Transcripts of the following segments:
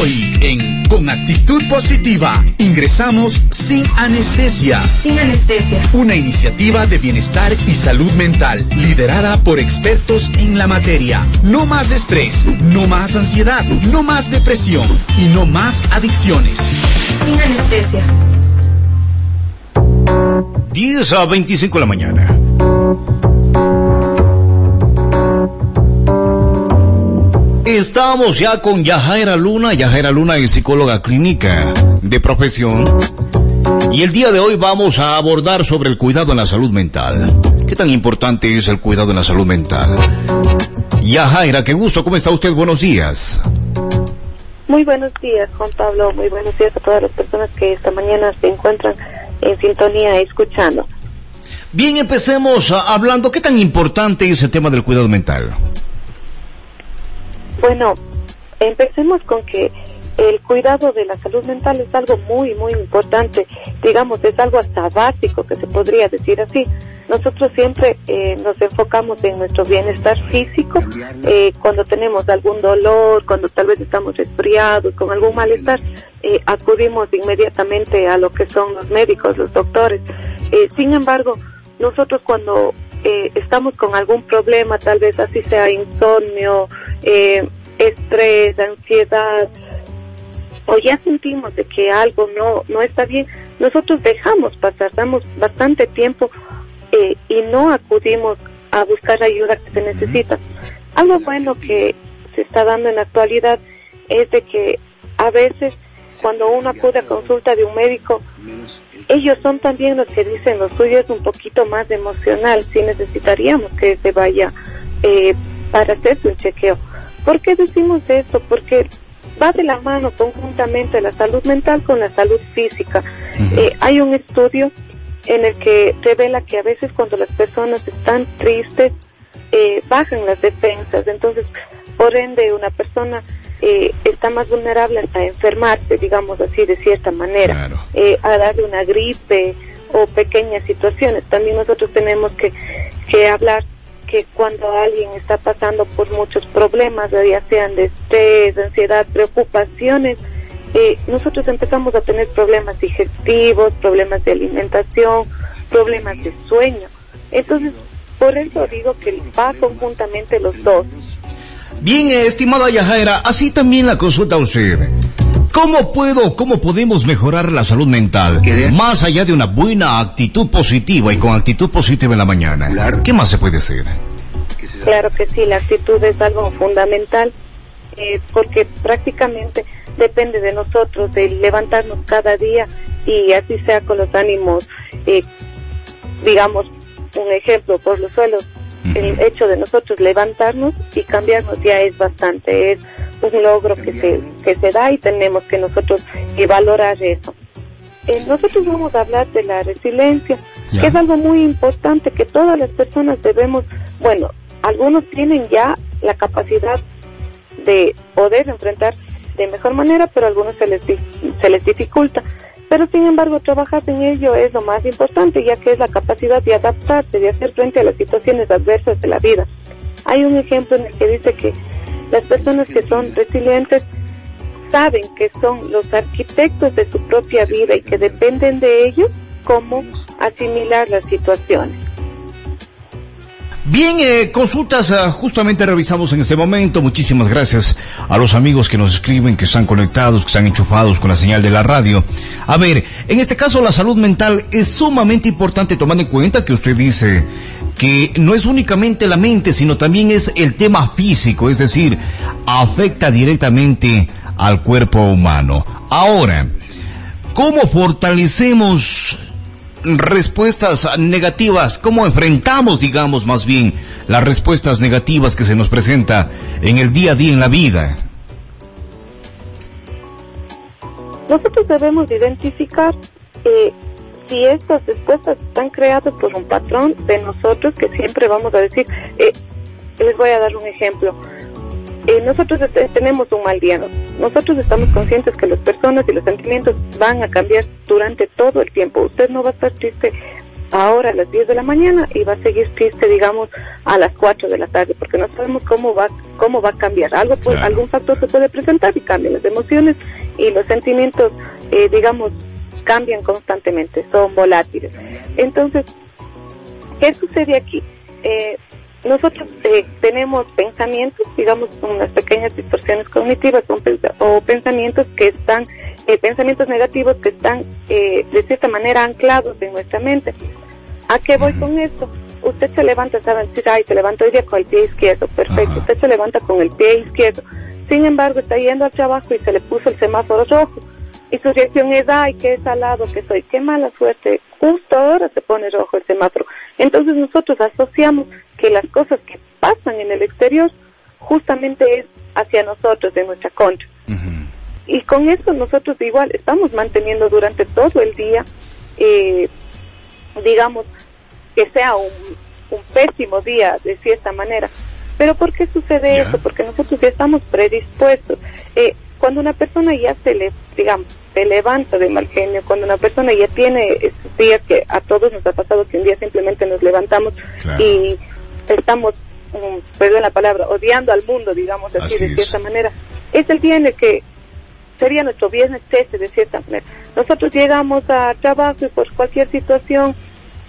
Hoy en Con Actitud Positiva ingresamos sin anestesia. Sin anestesia. Una iniciativa de bienestar y salud mental liderada por expertos en la materia. No más estrés, no más ansiedad, no más depresión y no más adicciones. Sin anestesia. 10 a 25 de la mañana. Estamos ya con Yajaira Luna. Yajaira Luna es psicóloga clínica de profesión. Y el día de hoy vamos a abordar sobre el cuidado en la salud mental. ¿Qué tan importante es el cuidado en la salud mental? Yajaira, qué gusto. ¿Cómo está usted? Buenos días. Muy buenos días, Juan Pablo. Muy buenos días a todas las personas que esta mañana se encuentran en sintonía escuchando. Bien, empecemos hablando. ¿Qué tan importante es el tema del cuidado mental? Bueno, empecemos con que el cuidado de la salud mental es algo muy, muy importante. Digamos, es algo hasta básico, que se podría decir así. Nosotros siempre eh, nos enfocamos en nuestro bienestar físico eh, cuando tenemos algún dolor, cuando tal vez estamos resfriados, con algún malestar, eh, acudimos inmediatamente a lo que son los médicos, los doctores. sin embargo, nosotros cuando estamos con algún problema, tal vez así sea insomnio, estrés, ansiedad, o ya sentimos de que algo no, no está bien, nosotros dejamos pasar, damos bastante tiempo eh, y no acudimos a buscar ayuda que se necesita. Algo bueno que se está dando en la actualidad es de que a veces cuando uno acude a consulta de un médico, ellos son también los que dicen lo suyo es un poquito más emocional, si necesitaríamos que se vaya eh, para hacerse un chequeo. ¿Por qué decimos eso? Porque va de la mano conjuntamente la salud mental con la salud física. Eh, hay un estudio en el que revela que a veces cuando las personas están tristes, eh, bajan las defensas. Entonces, por ende, una persona eh, está más vulnerable hasta enfermarse, digamos así, de cierta manera, a darle una gripe o pequeñas situaciones. También nosotros tenemos que, que hablar que cuando alguien está pasando por muchos problemas, ya sean de estrés, ansiedad, preocupaciones, eh, nosotros empezamos a tener problemas digestivos, problemas de alimentación, problemas de sueño. Entonces, por eso digo que va conjuntamente los dos. Bien, eh, estimada Yajaira, así también la consulta usted. ¿Cómo puedo, cómo podemos mejorar la salud mental? Más allá de una buena actitud positiva y con actitud positiva en la mañana. ¿Qué más se puede hacer? Claro que sí, la actitud es algo fundamental eh, porque prácticamente depende de nosotros, de levantarnos cada día y así sea con los ánimos, eh, digamos, un ejemplo por los suelos. El hecho de nosotros levantarnos y cambiarnos ya es bastante, es un logro que se, que se da y tenemos que nosotros valorar eso. Eh, nosotros vamos a hablar de la resiliencia, que es algo muy importante que todas las personas debemos, bueno, algunos tienen ya la capacidad de poder enfrentar de mejor manera, pero a algunos se les, se les dificulta. Pero sin embargo, trabajar en ello es lo más importante, ya que es la capacidad de adaptarse, de hacer frente a las situaciones adversas de la vida. Hay un ejemplo en el que dice que las personas que son resilientes saben que son los arquitectos de su propia vida y que dependen de ellos cómo asimilar las situaciones. Bien, eh, consultas ah, justamente revisamos en este momento. Muchísimas gracias a los amigos que nos escriben, que están conectados, que están enchufados con la señal de la radio. A ver, en este caso la salud mental es sumamente importante tomando en cuenta que usted dice que no es únicamente la mente, sino también es el tema físico, es decir, afecta directamente al cuerpo humano. Ahora, ¿cómo fortalecemos respuestas negativas? ¿Cómo enfrentamos, digamos, más bien, las respuestas negativas que se nos presenta en el día a día en la vida? Nosotros debemos identificar eh, si estas respuestas están creadas por un patrón de nosotros que siempre vamos a decir, eh, les voy a dar un ejemplo. Eh, nosotros tenemos un mal día. Nosotros estamos conscientes que las personas y los sentimientos van a cambiar durante todo el tiempo. Usted no va a estar triste ahora a las 10 de la mañana y va a seguir triste, digamos, a las 4 de la tarde, porque no sabemos cómo va cómo va a cambiar. Algo pues, algún factor se puede presentar y cambian las emociones y los sentimientos, eh, digamos, cambian constantemente, son volátiles. Entonces, ¿qué sucede aquí? Eh, nosotros eh, tenemos pensamientos, digamos, unas pequeñas distorsiones cognitivas o pensamientos que están, eh, pensamientos negativos que están eh, de cierta manera anclados en nuestra mente. ¿A qué voy con esto? Usted se levanta, saben decir, ay, se levantó hoy día con el pie izquierdo, perfecto. Usted se levanta con el pie izquierdo. Sin embargo, está yendo al trabajo y se le puso el semáforo rojo. Y su reacción es, ay, qué salado que soy, qué mala suerte. Justo ahora se pone rojo el semáforo. Entonces nosotros asociamos que las cosas que pasan en el exterior justamente es hacia nosotros, de nuestra contra. Y con eso nosotros igual estamos manteniendo durante todo el día, eh, digamos, que sea un, pésimo día de cierta manera. Pero ¿por qué sucede eso? Porque nosotros ya estamos predispuestos. Eh, cuando una persona ya se le, digamos, se levanta de mal genio, cuando una persona ya tiene esos días que a todos nos ha pasado que un día simplemente nos levantamos y estamos, um, perdón la palabra, odiando al mundo, digamos así, de cierta manera, es el día en el que sería nuestro viernes 13 de cierta manera. Nosotros llegamos a trabajo y por cualquier situación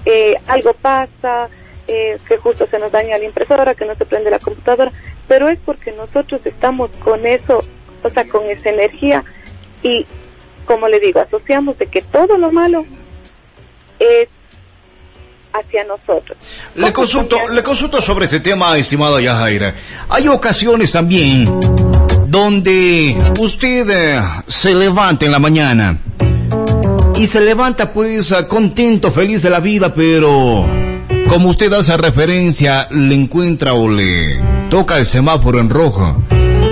eh, algo pasa, eh, que justo se nos daña la impresora, que no se prende la computadora, pero es porque nosotros estamos con eso o sea, con esa energía y, como le digo, asociamos de que todo lo malo es hacia nosotros. Le consulto, le consulto sobre ese tema, estimada Yajaira. Hay ocasiones también donde usted eh, se levanta en la mañana y se levanta pues contento, feliz de la vida, pero como usted hace referencia, le encuentra o le toca el semáforo en rojo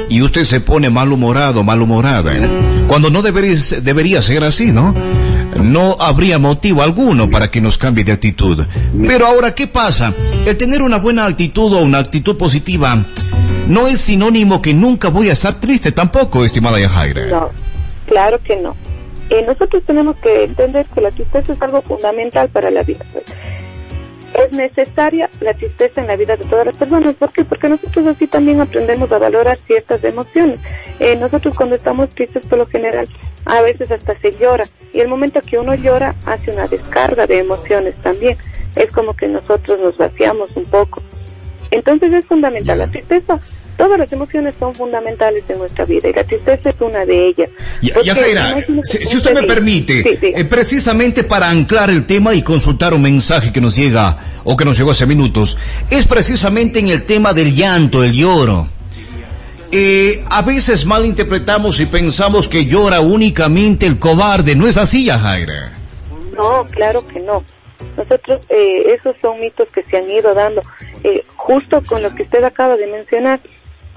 y usted se pone malhumorado, malhumorada, cuando no debería ser así, ¿no? No habría motivo alguno para que nos cambie de actitud. Pero ahora, ¿qué pasa? El tener una buena actitud o una actitud positiva no es sinónimo que nunca voy a estar triste tampoco, estimada Yajaira. No, claro que no. Eh, nosotros tenemos que entender que la tristeza es algo fundamental para la vida es necesaria la tristeza en la vida de todas las personas. ¿Por qué? Porque nosotros así también aprendemos a valorar ciertas emociones. Eh, nosotros cuando estamos tristes por lo general a veces hasta se llora y el momento que uno llora hace una descarga de emociones también. Es como que nosotros nos vaciamos un poco. Entonces es fundamental la tristeza Todas las emociones son fundamentales en nuestra vida y la tristeza es una de ellas. Ya, Jaira, si, usted me permite, eh, precisamente para anclar el tema y consultar un mensaje que nos llega o que nos llegó hace minutos, es precisamente en el tema del llanto, el lloro. Eh, a veces malinterpretamos y pensamos que llora únicamente el cobarde, ¿no es así, Jaira? No, claro que no. Nosotros, eh, esos son mitos que se han ido dando. Eh, justo con lo que usted acaba de mencionar,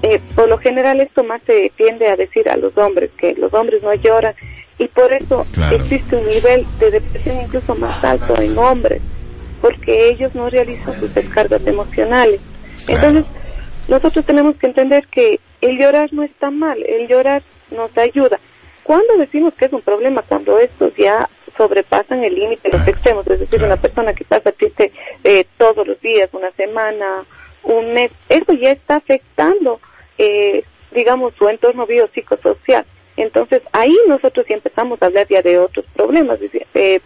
eh, por lo general esto más se tiende a decir a los hombres, que los hombres no lloran y por eso existe un nivel de depresión incluso más alto en hombres, porque ellos no realizan sus descargas emocionales. Entonces, nosotros tenemos que entender que el llorar no está mal, el llorar nos ayuda. Cuando decimos que es un problema? Cuando estos ya sobrepasan el límite, los extremos, es decir, una persona que pasa triste eh, todos los días, una semana, un mes, eso ya está afectando, eh, digamos, su entorno biopsicosocial. Entonces, ahí nosotros empezamos a hablar ya de otros problemas, eh,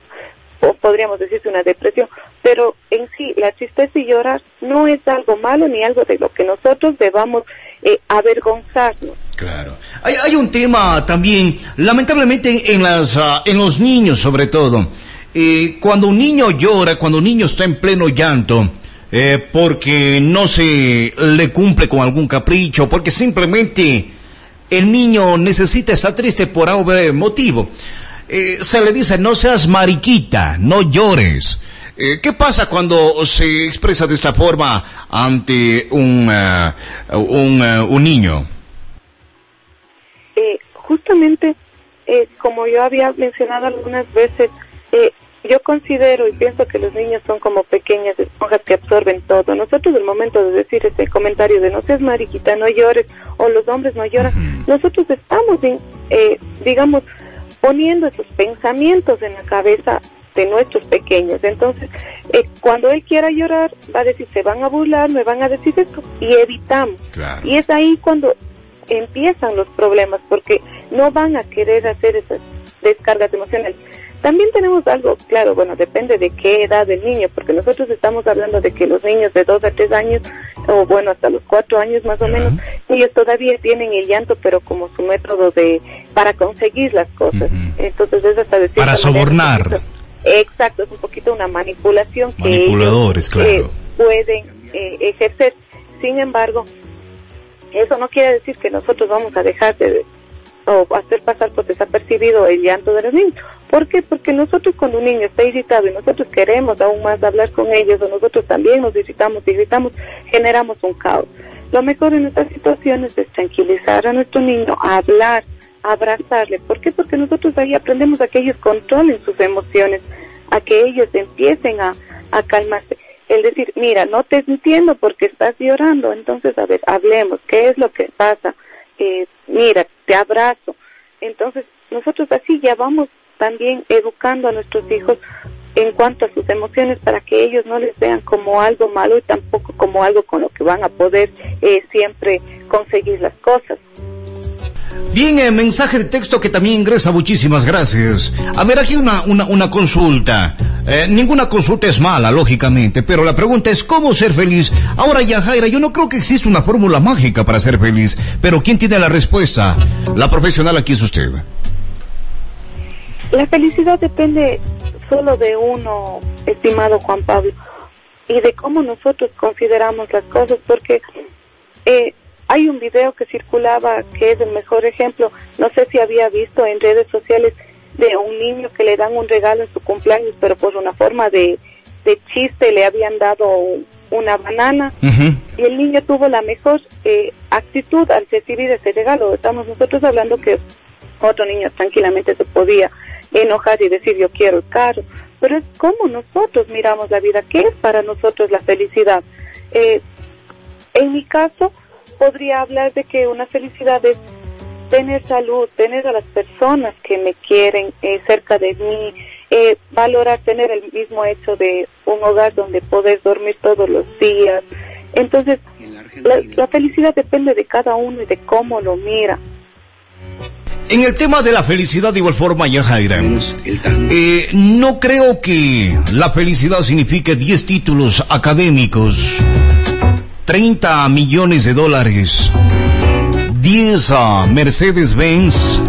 o podríamos decirse una depresión, pero en sí, la tristeza y llorar no es algo malo ni algo de lo que nosotros debamos eh, avergonzarnos. Claro. Hay, hay un tema también, lamentablemente en, las, ah, en los niños sobre todo. Eh, cuando un niño llora, cuando un niño está en pleno llanto, eh, porque no se le cumple con algún capricho, porque simplemente el niño necesita estar triste por algún motivo. Eh, se le dice, no seas mariquita, no llores. Eh, ¿Qué pasa cuando se expresa de esta forma ante un, un, un, niño? justamente, como yo había mencionado algunas veces, yo considero y pienso que los niños son como pequeñas esponjas que absorben todo. Nosotros, el momento de decir este comentario de no seas mariquita, no llores, o los hombres no lloran, nosotros estamos, eh, digamos, poniendo esos pensamientos en la cabeza de nuestros pequeños. Entonces, eh, cuando él quiera llorar, va a decir, se van a burlar, me van a decir esto, y evitamos. Y es ahí cuando empiezan los problemas, porque no van a querer hacer esas descargas emocionales. También tenemos algo, claro, bueno, depende de qué edad del niño, porque nosotros estamos hablando de que los niños de 2 a 3 años, o bueno, hasta los 4 años más o menos, ellos todavía tienen el llanto, pero como su método de, para conseguir las cosas. Entonces es hasta decir... Para sobornar. exacto, es un poquito una manipulación que ellos eh, pueden eh, ejercer. Sin embargo, eso no quiere decir que nosotros vamos a dejar de o hacer pasar por desapercibido el llanto de los niños. ¿Por qué? Porque nosotros cuando un niño está irritado y nosotros queremos aún más hablar con ellos o nosotros también nos irritamos y gritamos, generamos un caos. Lo mejor en estas situaciones es tranquilizar a nuestro niño, hablar, abrazarle. ¿Por qué? Porque nosotros ahí aprendemos a que ellos controlen sus emociones, a que ellos empiecen a, a calmarse. El decir, mira, no te entiendo porque estás llorando, entonces, a ver, hablemos, ¿qué es lo que pasa? Eh, mira, te abrazo. Entonces, nosotros así ya vamos también educando a nuestros hijos en cuanto a sus emociones para que ellos no les vean como algo malo y tampoco como algo con lo que van a poder eh, siempre conseguir las cosas. Bien, el mensaje de texto que también ingresa, muchísimas gracias. A ver, aquí una, una, una consulta. Eh, ninguna consulta es mala, lógicamente, pero la pregunta es cómo ser feliz. Ahora, Yajaira, yo no creo que exista una fórmula mágica para ser feliz, pero ¿quién tiene la respuesta? La profesional aquí es usted. La felicidad depende solo de uno, estimado Juan Pablo, y de cómo nosotros consideramos las cosas, porque eh, hay un video que circulaba que es el mejor ejemplo, no sé si había visto en redes sociales de un niño que le dan un regalo en su cumpleaños, pero por una forma de, de chiste le habían dado una banana y el niño tuvo la mejor eh, actitud al recibir ese regalo. Estamos nosotros hablando que otro niño tranquilamente se podía enojar y decir yo quiero el carro, pero es como nosotros miramos la vida, ¿qué es para nosotros la felicidad? Eh, en mi caso, podría hablar de que una felicidad es tener salud, tener a las personas que me quieren eh, cerca de mí, eh, valorar tener el mismo hecho de un hogar donde poder dormir todos los días. Entonces, la, felicidad depende de cada uno y de cómo lo mira. En el tema de la felicidad, de igual forma, Yajaira, eh, no creo que la felicidad signifique 10 títulos académicos 30 millones de dólares, 10 uh, Mercedes-Benz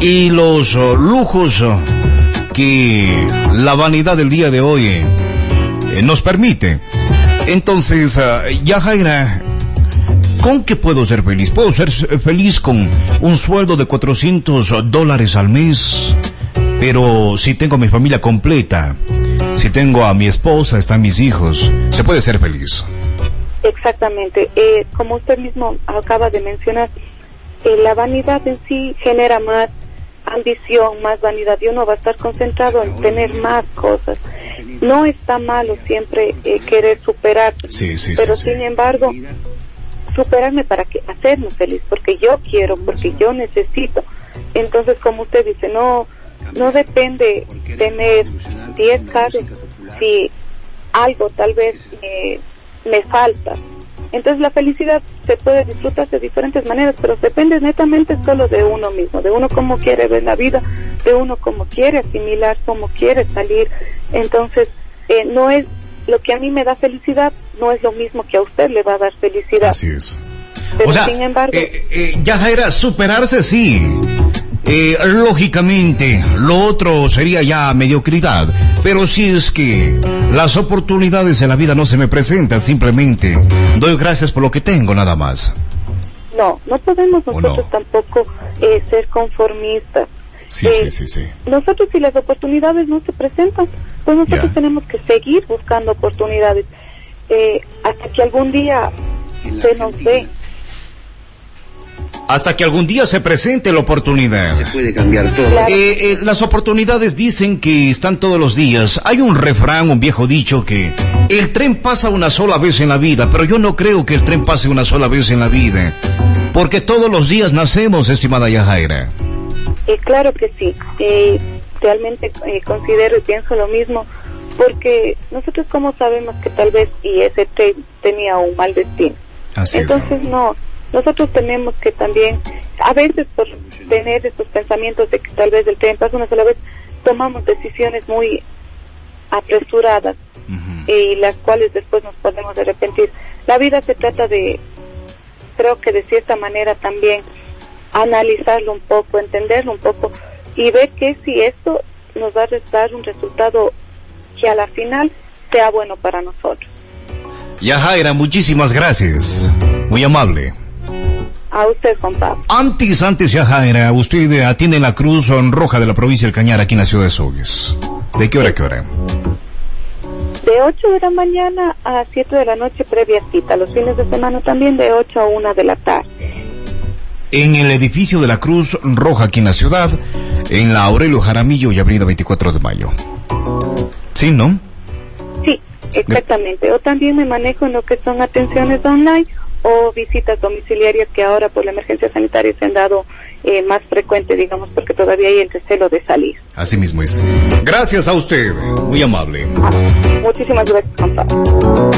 y los uh, lujos uh, que la vanidad del día de hoy eh, nos permite. Entonces, ya Jaira, ¿con qué puedo ser feliz? Puedo ser feliz con un sueldo de 400 dólares al mes, pero si tengo mi familia completa, si tengo a mi esposa, están mis hijos, se puede ser feliz. Exactamente. Eh, como usted mismo acaba de mencionar, eh, la vanidad en sí genera más ambición, más vanidad y uno va a estar concentrado en tener más cosas. No está malo siempre eh, querer superar, sí, sí, pero sin embargo, superarme para que hacerme feliz, porque yo quiero, porque yo necesito. Entonces, como usted dice, no no depende tener 10 carros si algo tal vez me, falta. Entonces la felicidad se puede disfrutar de diferentes maneras, pero depende netamente solo de uno mismo, de uno cómo quiere ver la vida, de uno cómo quiere asimilar, cómo quiere salir. Entonces, eh, no es lo que a mí me da felicidad, no es lo mismo que a usted le va a dar felicidad. Así es. Pero sin embargo... Eh, eh, ya superarse sí, eh, lógicamente, lo otro sería ya mediocridad. Pero si es que las oportunidades en la vida no se me presentan, simplemente doy gracias por lo que tengo, nada más. No, no podemos nosotros tampoco eh, ser conformistas. Sí, sí, eh, sí, sí. Nosotros si las oportunidades no se presentan, pues nosotros tenemos que seguir buscando oportunidades hasta que algún día se nos dé hasta que algún día se presente la oportunidad. Se puede cambiar todo. Eh, eh, las oportunidades dicen que están todos los días. Hay un refrán, un viejo dicho que el tren pasa una sola vez en la vida, pero yo no creo que el tren pase una sola vez en la vida. Porque todos los días nacemos, estimada Yajaira. Eh, claro que sí. realmente eh, considero y pienso lo mismo, porque nosotros como sabemos que tal vez y ese tren tenía un mal destino. Así Entonces no, nosotros tenemos que también, a veces por tener estos pensamientos de que tal vez el tren pasa una sola vez, tomamos decisiones muy apresuradas y las cuales después nos podemos arrepentir. La vida se trata de, creo que de cierta manera también, analizarlo un poco, entenderlo un poco y ver que si esto nos va a dar un resultado que a la final sea bueno para nosotros. Yajaira, muchísimas gracias. Muy amable. A usted, Pablo. Antes, antes, Yajaira, usted atiende en la Cruz Roja de la provincia del Cañar, aquí en la ciudad de Sogues. ¿De qué hora a qué hora? De 8 de la mañana a 7 de la noche previa cita. Los fines de semana también de 8 a 1 de la tarde. En el edificio de la Cruz Roja, aquí en la ciudad, en la Aurelio Jaramillo y Avenida 24 de Mayo. Sí, ¿no? Sí, exactamente. O también me manejo en lo que son atenciones online o visitas domiciliarias que ahora por la emergencia sanitaria se han dado eh, más frecuentes, digamos, porque todavía hay el recelo de salir. Así mismo es. Gracias a usted. Muy amable. Muchísimas gracias, Juan Pablo.